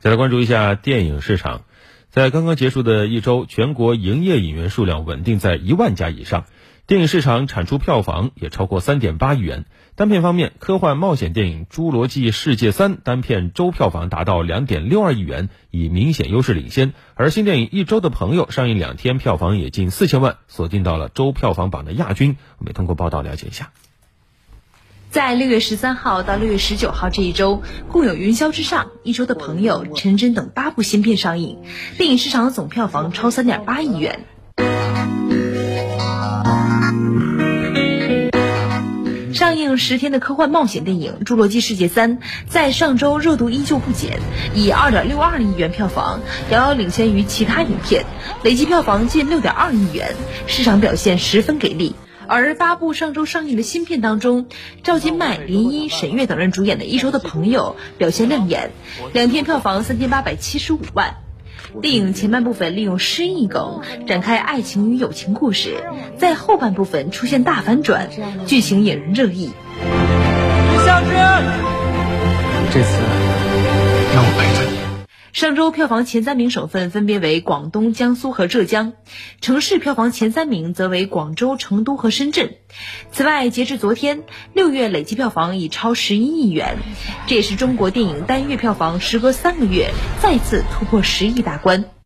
再来关注一下电影市场，在刚刚结束的一周，全国营业影院数量稳定在一万家以上，电影市场产出票房也超过三点八亿元。单片方面，科幻冒险电影《侏罗纪世界三》单片周票房达到两点六二亿元，以明显优势领先；而新电影《一周的朋友》上映两天，票房也近四千万，锁定到了周票房榜的亚军。我们通过报道了解一下。在六月十三号到六月十九号这一周，共有《云霄之上》《一周的朋友》《陈真》等八部新片上映，电影市场的总票房超三点八亿元。上映十天的科幻冒险电影《侏罗纪世界三》在上周热度依旧不减，以二点六二亿元票房遥遥领先于其他影片，累计票房近六点二亿元，市场表现十分给力。而八部上周上映的新片当中，赵今麦、林一、沈月等人主演的《一周的朋友》表现亮眼，两天票房三千八百七十五万。电影前半部分利用诗意梗展开爱情与友情故事，在后半部分出现大反转，剧情引人热议。这次让我陪着。上周票房前三名省份分别为广东、江苏和浙江，城市票房前三名则为广州、成都和深圳。此外，截至昨天，六月累计票房已超十一亿元，这也是中国电影单月票房时隔三个月再次突破十亿大关。